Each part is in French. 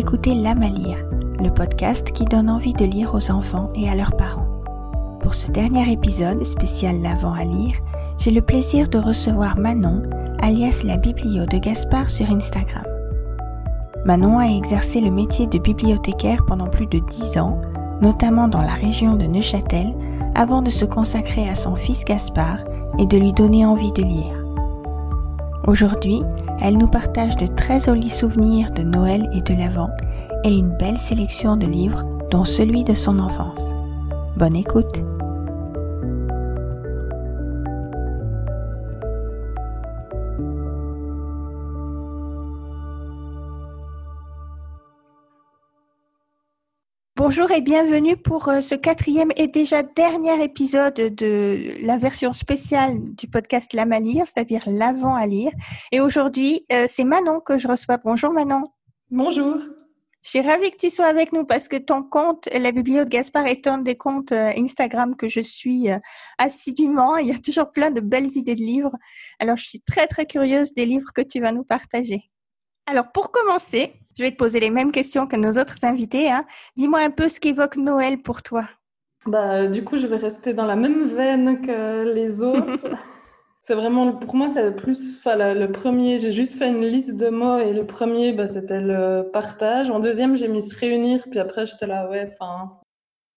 écoutez L'âme à lire, le podcast qui donne envie de lire aux enfants et à leurs parents. Pour ce dernier épisode spécial L'avant à lire, j'ai le plaisir de recevoir Manon, alias la biblio de Gaspard sur Instagram. Manon a exercé le métier de bibliothécaire pendant plus de dix ans, notamment dans la région de Neuchâtel, avant de se consacrer à son fils Gaspard et de lui donner envie de lire. Aujourd'hui, elle nous partage de très jolis souvenirs de Noël et de l'Avent et une belle sélection de livres, dont celui de son enfance. Bonne écoute! Bonjour et bienvenue pour euh, ce quatrième et déjà dernier épisode de la version spéciale du podcast La lire, c'est-à-dire l'avant à lire. Et aujourd'hui, euh, c'est Manon que je reçois. Bonjour Manon. Bonjour. Je suis ravie que tu sois avec nous parce que ton compte, la bibliothèque de Gaspard, est un des comptes euh, Instagram que je suis assidûment. Il y a toujours plein de belles idées de livres. Alors, je suis très, très curieuse des livres que tu vas nous partager. Alors, pour commencer, je vais te poser les mêmes questions que nos autres invités. Hein. Dis-moi un peu ce qu'évoque Noël pour toi. Bah, du coup, je vais rester dans la même veine que les autres. c'est vraiment, pour moi, c'est plus, enfin, le premier, j'ai juste fait une liste de mots et le premier, bah, c'était le partage. En deuxième, j'ai mis se réunir, puis après, j'étais là, ouais, enfin.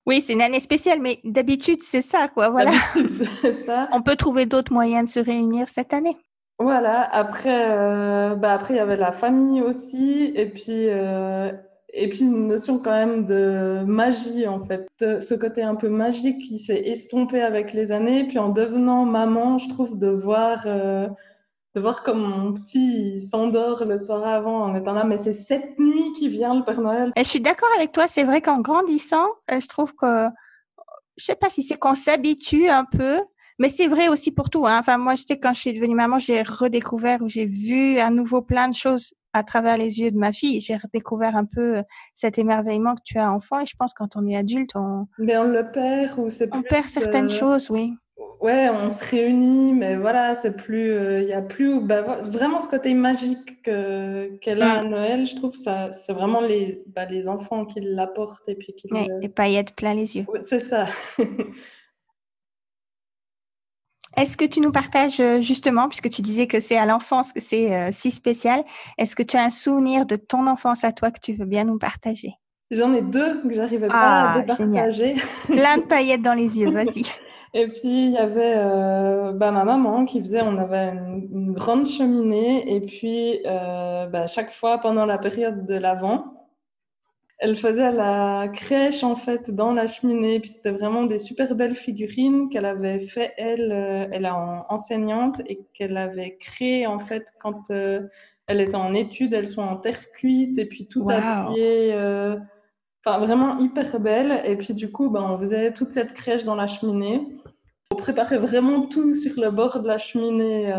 Oui, c'est une année spéciale, mais d'habitude, c'est ça, quoi, voilà. c'est ça. On peut trouver d'autres moyens de se réunir cette année. Voilà, après, euh, bah après, il y avait la famille aussi, et puis, euh, et puis une notion quand même de magie, en fait. ce côté un peu magique qui s'est estompé avec les années. Puis en devenant maman, je trouve de voir, euh, de voir comme mon petit s'endort le soir avant en étant là, mais c'est cette nuit qui vient le Père Noël. Et je suis d'accord avec toi, c'est vrai qu'en grandissant, je trouve que, je sais pas si c'est qu'on s'habitue un peu mais c'est vrai aussi pour tout. Hein. Enfin, moi, je sais, quand je suis devenue maman, j'ai redécouvert ou j'ai vu à nouveau plein de choses à travers les yeux de ma fille. J'ai redécouvert un peu euh, cet émerveillement que tu as enfant. Et je pense quand on est adulte, on... Mais on le perd ou c'est On perd certaines euh, choses, oui. Ouais, on se réunit, mais voilà, c'est plus, euh, il y a plus, bah, vraiment ce côté magique qu'elle a à mm. Noël, je trouve, ça, c'est vraiment les, bah, les enfants qui l'apportent et puis qui. Ouais, les paillettes plein les yeux. c'est ça. Est-ce que tu nous partages euh, justement, puisque tu disais que c'est à l'enfance que c'est euh, si spécial, est-ce que tu as un souvenir de ton enfance à toi que tu veux bien nous partager? J'en ai deux que j'arrivais pas à ah, partager. Plein de paillettes dans les yeux, vas-y. Et puis il y avait euh, bah, ma maman qui faisait, on avait une, grande cheminée et puis bah, chaque fois pendant la période de l'Avent, elle faisait la crèche en fait dans la cheminée. Puis c'était vraiment des super belles figurines qu'elle avait fait elle, euh, elle est enseignante et qu'elle avait créé en fait quand euh, elle était en études. Elles sont en terre cuite et puis tout habillé. Euh, enfin vraiment hyper belle. Et puis du coup, ben, on faisait toute cette crèche dans la cheminée. On préparait vraiment tout sur le bord de la cheminée,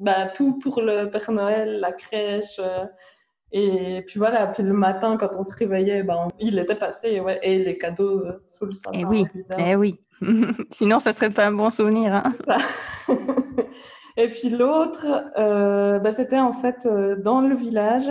bah, tout pour le Père Noël, la crèche. Et puis voilà, puis le matin, quand on se réveillait, ben, il était passé, ouais, et les cadeaux euh, sous le sapin. Et eh oui, et eh oui. Sinon, ça serait pas un bon souvenir. Hein. et puis l'autre, euh, ben, c'était en fait euh, dans le village.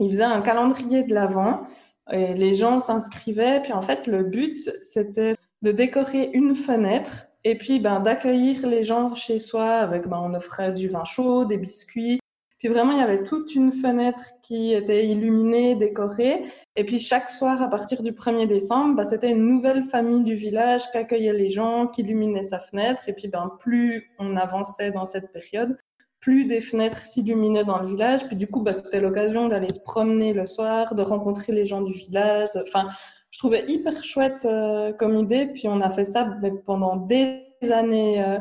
Il faisait un calendrier de l'Avent et les gens s'inscrivaient. Puis en fait, le but, c'était de décorer une fenêtre et puis ben, d'accueillir les gens chez soi avec, ben, on offrait du vin chaud, des biscuits, puis vraiment, il y avait toute une fenêtre qui était illuminée, décorée. Et puis chaque soir, à partir du 1er décembre, bah, c'était une nouvelle famille du village qui accueillait les gens, qui illuminait sa fenêtre. Et puis ben, plus on avançait dans cette période, plus des fenêtres s'illuminaient dans le village. Puis du coup, bah, c'était l'occasion d'aller se promener le soir, de rencontrer les gens du village. Enfin, je trouvais hyper chouette euh, comme idée. Puis on a fait ça pendant des années. Euh.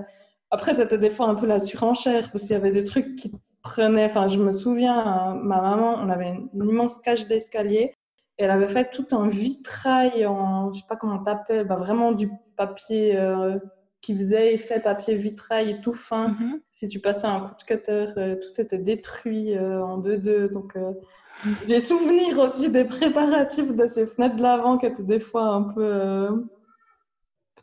Après, c'était des fois un peu la surenchère parce qu'il y avait des trucs qui enfin, je me souviens, ma maman, on avait une, immense cage d'escalier. Elle avait fait tout un vitrail en, je sais pas comment t'appelles, bah, vraiment du papier euh, qui faisait effet papier vitrail tout fin. Mm-hmm. Si tu passais un coup de cutter, euh, tout était détruit euh, en deux-deux. Donc, les souvenirs aussi des préparatifs de ces fenêtres de l'avant qui étaient des fois un peu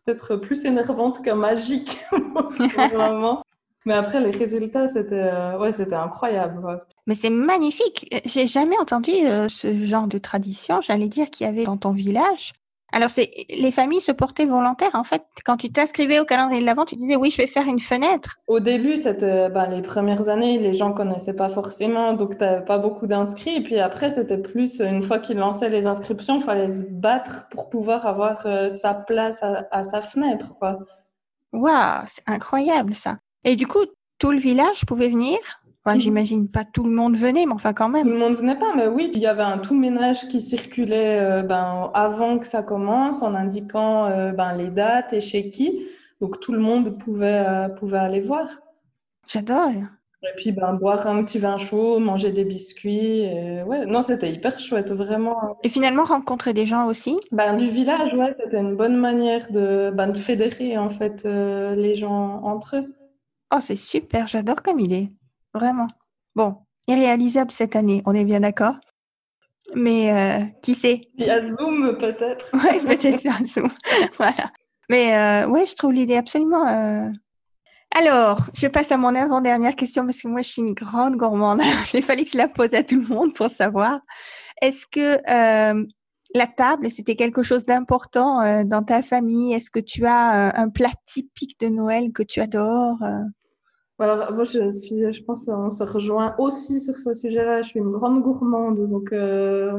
peut-être plus énervantes que magiques. Mais après, les résultats, c'était euh, ouais, c'était incroyable. Mais c'est magnifique. J'ai jamais entendu euh, ce genre de tradition. J'allais dire qu'il y avait dans ton village. Alors, c'est les familles se portaient volontaires. En fait, quand tu t'inscrivais au calendrier de l'Avent, tu disais oui, je vais faire une fenêtre. Au début, c'était ben, les premières années, les gens connaissaient pas forcément, donc tu n'avais pas beaucoup d'inscrits. Et puis après, c'était plus une fois qu'ils lançaient les inscriptions, il fallait se battre pour pouvoir avoir euh, sa place à, à sa fenêtre, quoi. Waouh, c'est incroyable ça. Et du coup, tout le village pouvait venir? Enfin, mhm. J'imagine pas tout le monde venait, mais enfin quand même. Tout le monde venait pas, mais oui, il y avait un tout ménage qui circulait euh, ben, avant que ça commence, en indiquant euh, ben, les dates et chez qui. Donc tout le monde pouvait, euh, pouvait aller voir. J'adore. Et puis ben, boire un petit vin chaud, manger des biscuits. Et... Ouais, non, c'était hyper chouette, vraiment. Et finalement rencontrer des gens aussi? Ben, du village, ouais, c'était une bonne manière de, ben, de fédérer en fait les gens entre eux. Oh, c'est super, j'adore comme idée. Vraiment. Bon, irréalisable cette année, on est bien d'accord mais euh, qui sait? Via Zoom, peut-être. Oui, peut-être via Zoom. voilà. Mais euh, ouais, je trouve l'idée absolument. Euh... Alors, je passe à mon avant-dernière question parce que moi, je suis une grande gourmande. Il fallait que je la pose à tout le monde pour savoir. Est-ce que euh, la table, c'était quelque chose d'important euh, dans ta famille? Est-ce que tu as un plat typique de Noël que tu adores alors, moi, je suis, je pense, on se rejoint aussi sur ce sujet-là. Je suis une grande gourmande, donc euh,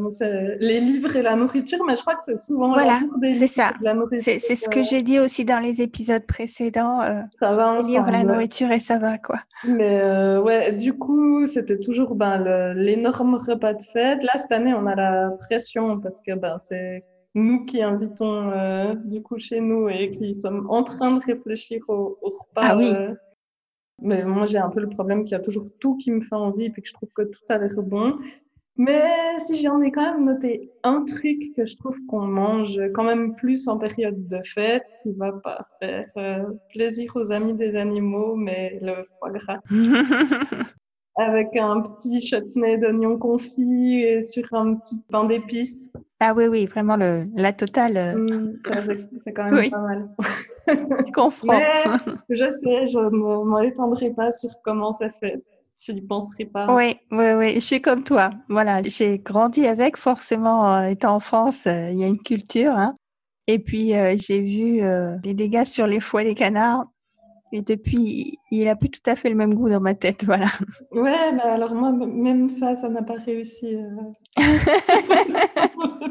les livres et la nourriture, mais je crois que c'est souvent voilà, c'est ça. C'est ce que j'ai dit aussi dans les épisodes précédents. Euh, ça va ensemble. Les livres, la nourriture et ça va quoi. Mais euh, ouais, du coup, c'était toujours ben l'énorme repas de fête. Là, cette année, on a la pression parce que ben c'est nous qui invitons euh, du coup chez nous et qui sommes en train de réfléchir au, au repas. Ah oui. Euh, mais moi, j'ai un peu le problème qu'il y a toujours tout qui me fait envie et puis que je trouve que tout a l'air bon. Mais si j'en ai quand même noté un truc que je trouve qu'on mange quand même plus en période de fête, qui va pas faire euh, plaisir aux amis des animaux, mais le foie gras. avec un petit chutney d'oignon confit et sur un petit pain d'épices. Ah oui, oui, vraiment le, la totale. Euh. Mmh, c'est quand même pas mal. Tu comprends. je sais, je ne m'étendrai pas sur comment ça fait. Je n'y penserai pas. Oui, oui, oui, je suis comme toi. Voilà, j'ai grandi avec, forcément, euh, étant en France, euh, il y a une culture. Hein. Et puis, j'ai vu les dégâts sur les foies des canards. Et depuis, il a plus tout à fait le même goût dans ma tête, voilà. Ouais, bah alors moi, même ça, ça n'a pas réussi. Euh.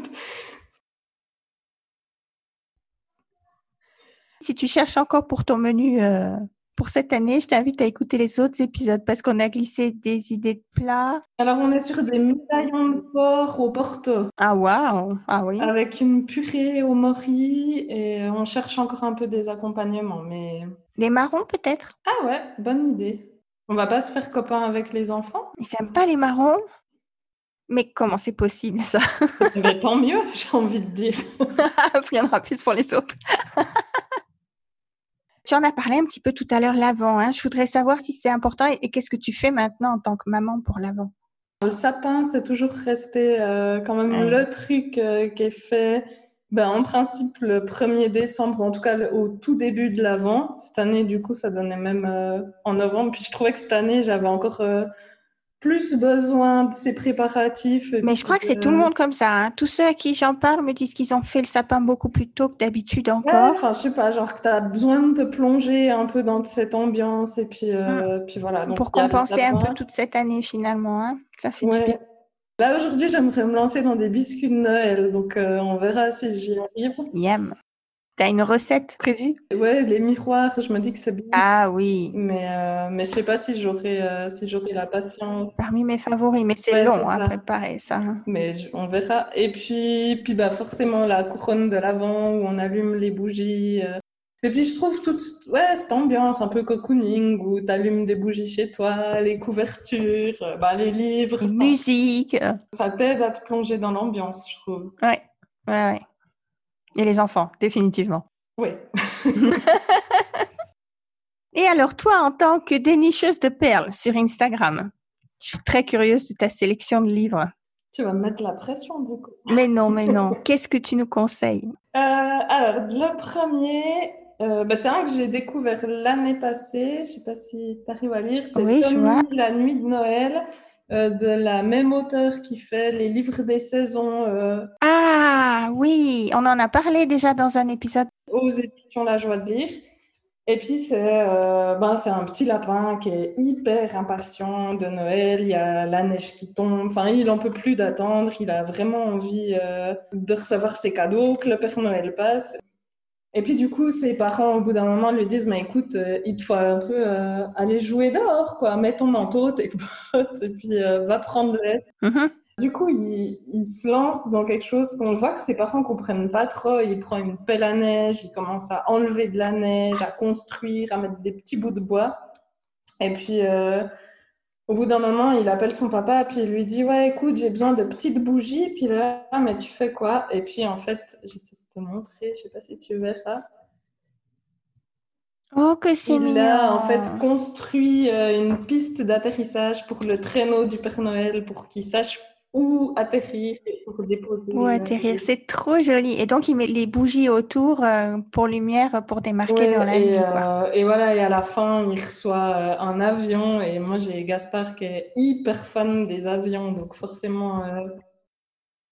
si tu cherches encore pour ton menu euh, pour cette année, je t'invite à écouter les autres épisodes parce qu'on a glissé des idées de plats. Alors, on est sur des médaillons de porc au porto. Ah, waouh! Ah oui. Avec une purée au mori et on cherche encore un peu des accompagnements, mais. Les marrons, peut-être? Ah ouais, bonne idée. On va pas se faire copain avec les enfants? Ils n'aiment pas les marrons? Mais comment c'est possible, ça? mais tant mieux, j'ai envie de dire. Il y en aura plus pour les autres. Tu en as parlé un petit peu tout à l'heure l'avant. Hein. Je voudrais savoir si c'est important et, qu'est-ce que tu fais maintenant en tant que maman pour l'avant? Le sapin, c'est toujours resté euh, quand même le truc euh, qui est fait. Ben, en principe, le 1er décembre, en tout cas au tout début de l'avant. Cette année, du coup, ça donnait même euh, en novembre. Puis je trouvais que cette année, j'avais encore plus besoin de ces préparatifs. Mais je crois que c'est tout le monde comme ça. Hein. Tous ceux à qui j'en parle me disent qu'ils ont fait le sapin beaucoup plus tôt que d'habitude encore. enfin, je sais pas, genre que tu as besoin de te plonger un peu dans cette ambiance et puis, euh, mm. puis voilà. Pour compenser un peu toute cette année finalement. Hein. Ça fait du bien. Là aujourd'hui, j'aimerais me lancer dans des biscuits de Noël, donc euh, on verra si j'y arrive. Yam. T'as une recette prévue? Ouais, les miroirs, je me dis que c'est bien. Ah oui. Mais, euh, mais je sais pas si j'aurai euh, si j'aurai la patience. Parmi mes favoris, mais c'est long à préparer ça. Hein. Mais on verra. Et puis, puis bah, forcément la couronne de l'avant où on allume les bougies. Euh. Et puis je trouve toute ouais, cette ambiance un peu cocooning où tu allumes des bougies chez toi, les couvertures, bah, les livres. La musique. Ça t'aide à te plonger dans l'ambiance, je trouve. Ouais, ouais, ouais. Et les enfants, définitivement. Oui. Et alors, toi, en tant que dénicheuse de perles sur Instagram, je suis très curieuse de ta sélection de livres. Tu vas me mettre la pression, du coup. Mais non, mais non. Qu'est-ce que tu nous conseilles? Euh, Alors, le premier, euh, bah, c'est un que j'ai découvert l'année passée. Je sais pas si tu arrives à lire. C'est Oui, je vois. La nuit de Noël, euh, de la même auteure qui fait les livres des saisons euh, Ah oui, on en a parlé déjà dans un épisode. aux éditions La Joie de lire. Et puis, c'est euh, ben, c'est un petit lapin qui est hyper impatient de Noël. Il y a la neige qui tombe. Enfin, il en peut plus d'attendre. Il a vraiment envie euh, de recevoir ses cadeaux, que le Père Noël passe. Et puis, du coup, ses parents, au bout d'un moment, lui disent Mais écoute, euh, il te faut un peu euh, aller jouer dehors, quoi. Mets ton manteau, tes bottes, et puis euh, va prendre l'air. Mhm. Du coup, il, il se lance dans quelque chose qu'on voit que ses parents comprennent pas trop. Il prend une pelle à neige, il commence à enlever de la neige, à construire, à mettre des petits bouts de bois. Et puis, au bout d'un moment, il appelle son papa, puis il lui dit, ouais, écoute, j'ai besoin de petites bougies. Puis là, ah, mais tu fais quoi? Et puis, en fait, j'essaie de te montrer, je sais pas si tu verras. Oh, que c'est Il mignon. a en fait construit euh, une piste d'atterrissage pour le traîneau du Père Noël pour qu'il sache où atterrir et pour déposer. Ou euh, atterrir, c'est trop joli. Et donc, il met les bougies autour euh, pour lumière, pour démarquer Ouais, dans la et, nuit, quoi. euh, et voilà, et à la fin, il reçoit un avion. Et moi, j'ai Gaspard qui est hyper fan des avions, donc forcément. euh,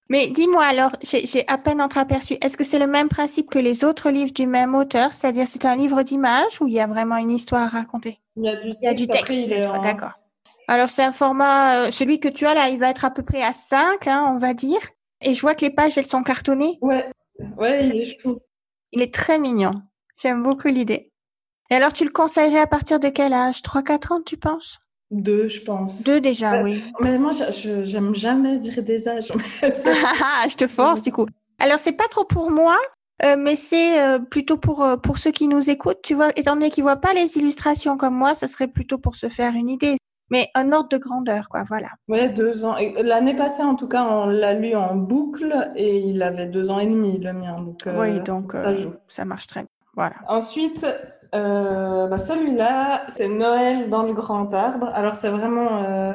Mais dis-moi alors, j'ai à peine entreaperçu, est-ce que c'est le même principe que les autres livres du même auteur? C'est-à-dire, c'est un livre d'images ou il y a vraiment une histoire à raconter? il y a du Il y a du texte. Texte d'accord. Alors, c'est un format, euh, celui que tu as là, il va être à peu près à 5, hein, on va dire. Et je vois que les pages, elles sont cartonnées. Ouais, ouais, il est chou. Il est très mignon. J'aime beaucoup l'idée. Et alors, tu le conseillerais à partir de quel âge? 3-4 ans, tu penses? Deux, je pense. Deux déjà, Ouais. oui. Mais moi, j'aime jamais dire des âges. Ah, je te force du coup. Alors c'est pas trop pour moi, euh, mais c'est euh, plutôt pour euh, pour ceux qui nous écoutent. Tu vois, étant donné qu'ils voient pas les illustrations comme moi, ça serait plutôt pour se faire une idée. Mais un ordre de grandeur, quoi. Voilà. Ouais, deux ans. L'année passée, en tout cas, on l'a lu en boucle et il avait deux ans et demi, le mien. Donc, euh, oui, donc ça euh, joue. ça marche très bien. Voilà. Ensuite, euh, bah, celui-là, c'est Noël dans le grand arbre. Alors, c'est vraiment euh,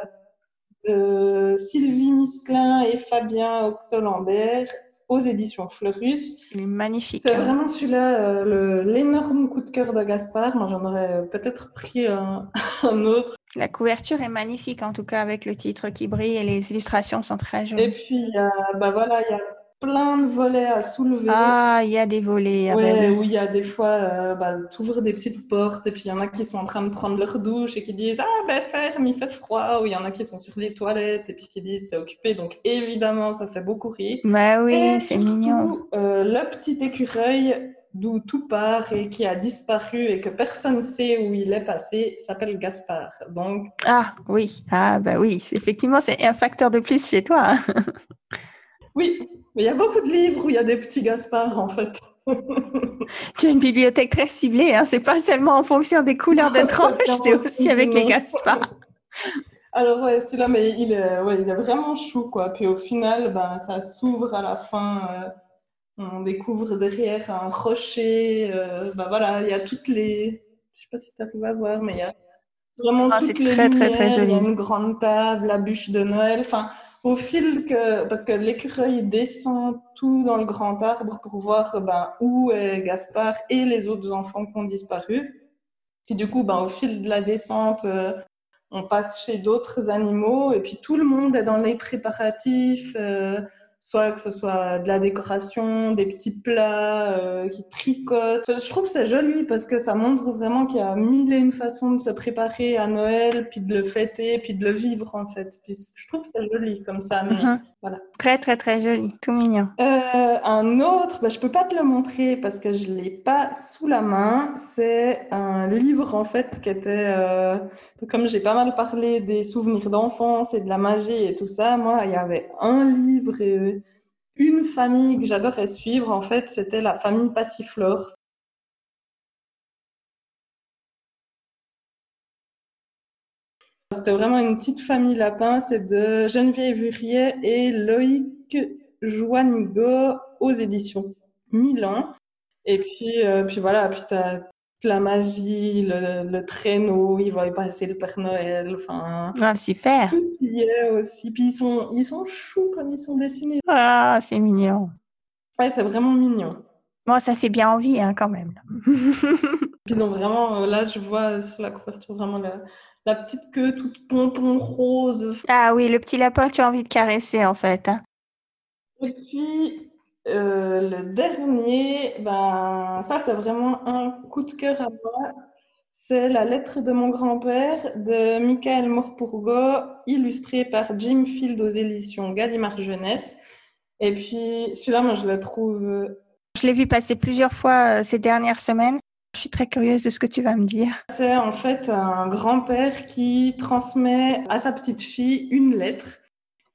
euh, Sylvie Misclin et Fabien Octolambert aux éditions Fleurus. Il est magnifique. C'est hein. vraiment celui-là, euh, l'énorme coup de cœur de Gaspard. Moi, j'en aurais euh, peut-être pris un, un autre. La couverture est magnifique, en tout cas avec le titre qui brille et les illustrations sont très Et jolies. puis, il y a, bah voilà, il y a plein de volets à soulever. Ah, il y a des volets. Ah, ben Ouais, oui. où il y a des fois, euh, bah, t'ouvres des petites portes et puis il y en a qui sont en train de prendre leur douche et qui disent Ah, ben ferme, il fait froid. Ou il y en a qui sont sur les toilettes et puis qui disent C'est occupé. Donc évidemment, ça fait beaucoup rire. Bah oui, c'est mignon. euh, le petit écureuil d'où tout part et qui a disparu et que personne ne sait où il est passé s'appelle Gaspard. Donc, Ah oui, ah bah oui, effectivement, c'est un facteur de plus chez toi. oui, mais il y a beaucoup de livres où il y a des petits Gaspards en fait. Tu as une bibliothèque très ciblée, hein. C'est pas seulement en fonction des couleurs de tranches, c'est aussi avec les Gaspards. Alors ouais, celui-là, mais il est, ouais, il est vraiment chou, quoi. Puis au final, ben, ça s'ouvre à la fin. euh, on découvre derrière un rocher. euh, ben voilà, il y a toutes les... Je sais pas si tu arrives à voir, mais il y a vraiment Ah, toutes c'est les très, très, très lumières. Il y a joli. une grande table, la bûche de Noël. Enfin, au fil que... Parce que l'écureuil descend tout dans le grand arbre pour voir ben, où est Gaspard et les autres enfants qui ont disparu. Puis du coup, ben, au fil de la descente... euh, on passe chez d'autres animaux et puis tout le monde est dans les préparatifs, euh, soit que ce soit de la décoration, des petits plats euh, qui tricotent. Je trouve que c'est joli parce que ça montre vraiment qu'il y a mille et une façons de se préparer à Noël, puis de le fêter, puis de le vivre en fait. Puis je trouve que c'est joli comme ça. Mais Mhm. voilà. Très, très, très joli, tout mignon. Euh, un autre, bah, je peux pas te le montrer parce que je l'ai pas sous la main. C'est un livre en fait qui était, euh, comme j'ai pas mal parlé des souvenirs d'enfance et de la magie et tout ça, moi il y avait un livre et une famille que j'adorais suivre en fait, c'était la famille Passiflore. C'était vraiment une petite famille lapin, c'est de Geneviève Hurier et Loïc Joanigo aux éditions Milan. Et puis, euh, puis voilà, puis t'as toute la magie, le, le traîneau, ils voient passer le Père Noël, enfin, Ah, super. tout y est aussi. Puis ils sont, ils sont choux comme ils sont dessinés. Ah, c'est mignon. Ouais, c'est vraiment mignon. Bon, ça fait bien envie hein, quand même. Ils ont vraiment, là je vois sur la couverture vraiment la, la petite queue toute pompon rose. Ah oui, le petit lapin que tu as envie de caresser en fait. Hein. Et puis euh, le dernier, ben, ça c'est vraiment un coup de cœur à moi. C'est La lettre de mon grand-père de Michael Morpurgo, illustré par Jim Field aux éditions Gallimard Jeunesse. Et puis celui-là, moi je le trouve. Je l'ai vu passer plusieurs fois euh, ces dernières semaines. Je suis très curieuse de ce que tu vas me dire. C'est en fait un grand-père qui transmet à sa petite fille une lettre.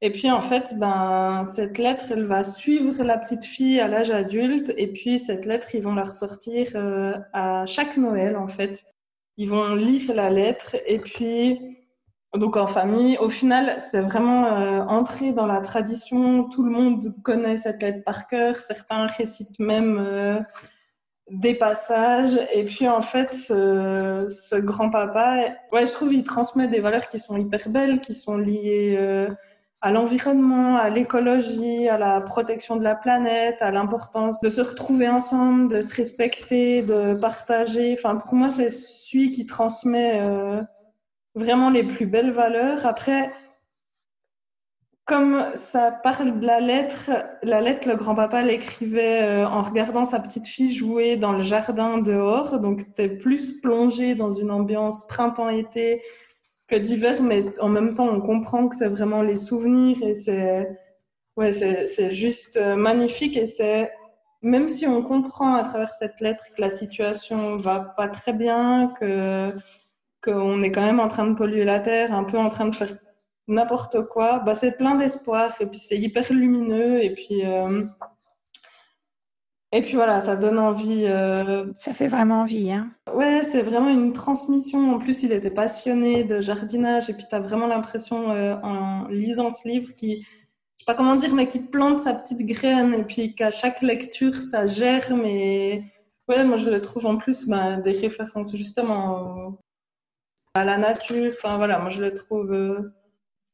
Et puis en fait, ben, cette lettre, elle va suivre la petite fille à l'âge adulte. Et puis cette lettre, ils vont la ressortir euh, à chaque Noël en fait. Ils vont lire la lettre et puis donc en famille. Au final, c'est vraiment euh, entré dans la tradition. Tout le monde connaît cette lettre par cœur. Certains récitent même euh, des passages. Et puis, en fait, ce, grand-papa, ouais, je trouve il transmet des valeurs qui sont hyper belles, qui sont liées euh, à l'environnement, à l'écologie, à la protection de la planète, à l'importance de se retrouver ensemble, de se respecter, de partager. Enfin, pour moi, c'est celui qui transmet euh, vraiment les plus belles valeurs. Après, comme ça parle de la lettre, la lettre, le grand-papa l'écrivait euh, en regardant sa petite fille jouer dans le jardin dehors. Donc, tu es plus plongé dans une ambiance printemps-été d'hiver, mais en même temps, on comprend que c'est vraiment les souvenirs et c'est ouais, c'est juste euh, magnifique. Et c'est même si on comprend à travers cette lettre que la situation va pas très bien, que qu'on est quand même en train de polluer la terre, un peu en train de faire n'importe quoi, bah, c'est plein d'espoir et puis c'est hyper lumineux et puis euh, et puis voilà, ça donne envie. Euh, ça fait vraiment envie, hein. Ouais, c'est vraiment une transmission. En plus, il était passionné de jardinage et puis tu as vraiment l'impression euh, en lisant ce livre qui, je sais pas comment dire, mais qui plante sa petite graine et puis qu'à chaque lecture ça germe et ouais, moi je le trouve en plus bah, des références justement à la nature. Enfin voilà, moi je le trouve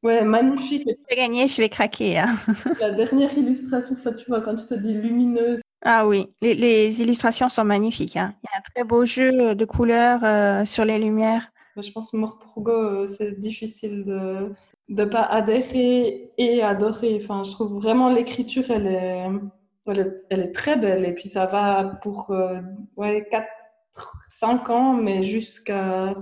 Ouais, magnifique. Je vais gagner, je vais craquer. Hein. La dernière illustration, ça, tu vois, quand je te dis lumineuse. Ah oui, les, illustrations sont magnifiques. Hein. Il y a un très beau jeu de couleurs euh, sur les lumières. Je pense que Morpurgo, euh, c'est difficile de ne pas adhérer et adorer. Enfin, je trouve vraiment l'écriture, elle est, elle est, très belle. Et puis ça va pour euh, ouais, 4, 5 ans, mais jusqu'à...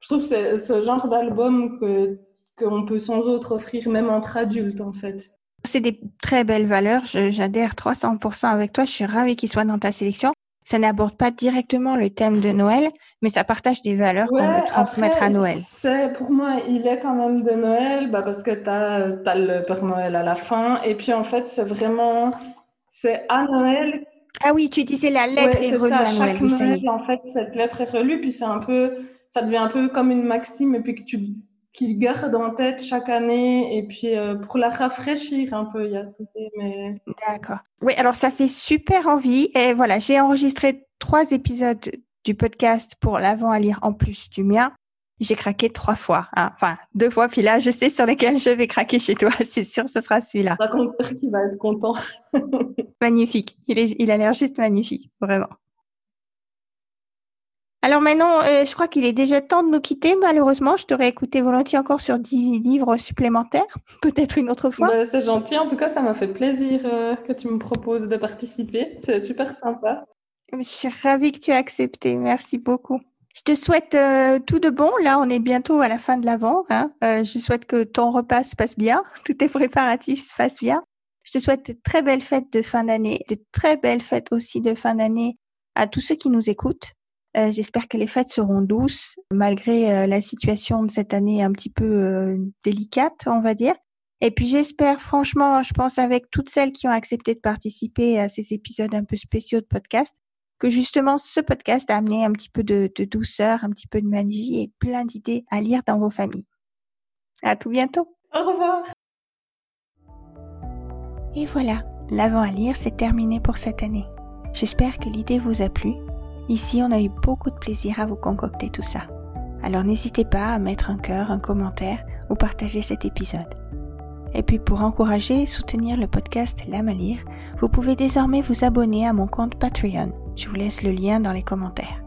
Je trouve que c'est ce genre d'album que qu'on peut sans autre offrir même entre adultes en fait. C'est des très belles valeurs, j'adhère 300% avec toi, je suis ravie qu'ils soient dans ta sélection. Ça n'aborde pas directement le thème de Noël, mais ça partage des valeurs qu'on veut transmettre à Noël. C'est pour moi, il est quand même de Noël, bah parce que tu as, as, le Père Noël à la fin, et puis en fait, c'est vraiment, c'est à Noël. Ah oui, tu disais la lettre est relue à Noël. Noël, en fait, cette lettre est relue, puis c'est un peu, ça devient un peu comme une maxime, et puis que tu qu'il garde en tête chaque année et puis euh, pour la rafraîchir un peu, il y a ce côté. Mais... D'accord. Oui, alors ça fait super envie. Et voilà, j'ai enregistré trois épisodes du podcast pour l'avant à lire en plus du mien. J'ai craqué trois fois, hein. enfin deux fois. Puis là, je sais sur lesquels je vais craquer chez toi. C'est sûr, ce sera celui-là. Raconte qu'il va être content. magnifique. Il, est, il a l'air juste magnifique, vraiment. Alors maintenant, euh, je crois qu'il est déjà temps de nous quitter. Malheureusement, je t'aurais écouté volontiers encore sur 10 livres supplémentaires, peut-être une autre fois. Bah, c'est gentil. En tout cas, ça m'a fait plaisir euh, que tu me proposes de participer. C'est super sympa. Je suis ravie que tu aies accepté. Merci beaucoup. Je te souhaite euh, tout de bon. Là, on est bientôt à la fin de l'avant. Hein. je souhaite que ton repas se passe bien, tous tes préparatifs se fassent bien. Je te souhaite de très belles fêtes de fin d'année, de très belles fêtes aussi de fin d'année à tous ceux qui nous écoutent. Euh, j'espère que les fêtes seront douces malgré euh, la situation de cette année un petit peu euh, délicate, on va dire. Et puis j'espère franchement, je pense avec toutes celles qui ont accepté de participer à ces épisodes un peu spéciaux de podcast, que justement ce podcast a amené un petit peu de, de douceur, un petit peu de magie et plein d'idées à lire dans vos familles. À tout bientôt. Au revoir. Et voilà, l'avant à lire, c'est terminé pour cette année. J'espère que l'idée vous a plu Ici, on a eu beaucoup de plaisir à vous concocter tout ça. Alors n'hésitez pas à mettre un cœur, un commentaire ou partager cet épisode. Et puis pour encourager et soutenir le podcast L'âme à vous pouvez désormais vous abonner à mon compte Patreon. Je vous laisse le lien dans les commentaires.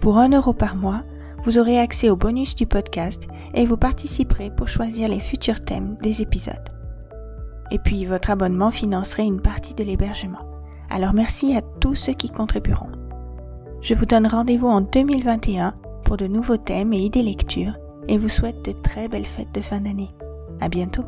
Pour un euro par mois, vous aurez accès aux bonus du podcast et vous participerez pour choisir les futurs thèmes des épisodes. Et puis votre abonnement financerait une partie de l'hébergement. Alors merci à tous ceux qui contribueront. Je vous donne rendez-vous en 2021 pour de nouveaux thèmes et idées lecture et vous souhaite de très belles fêtes de fin d'année. À bientôt!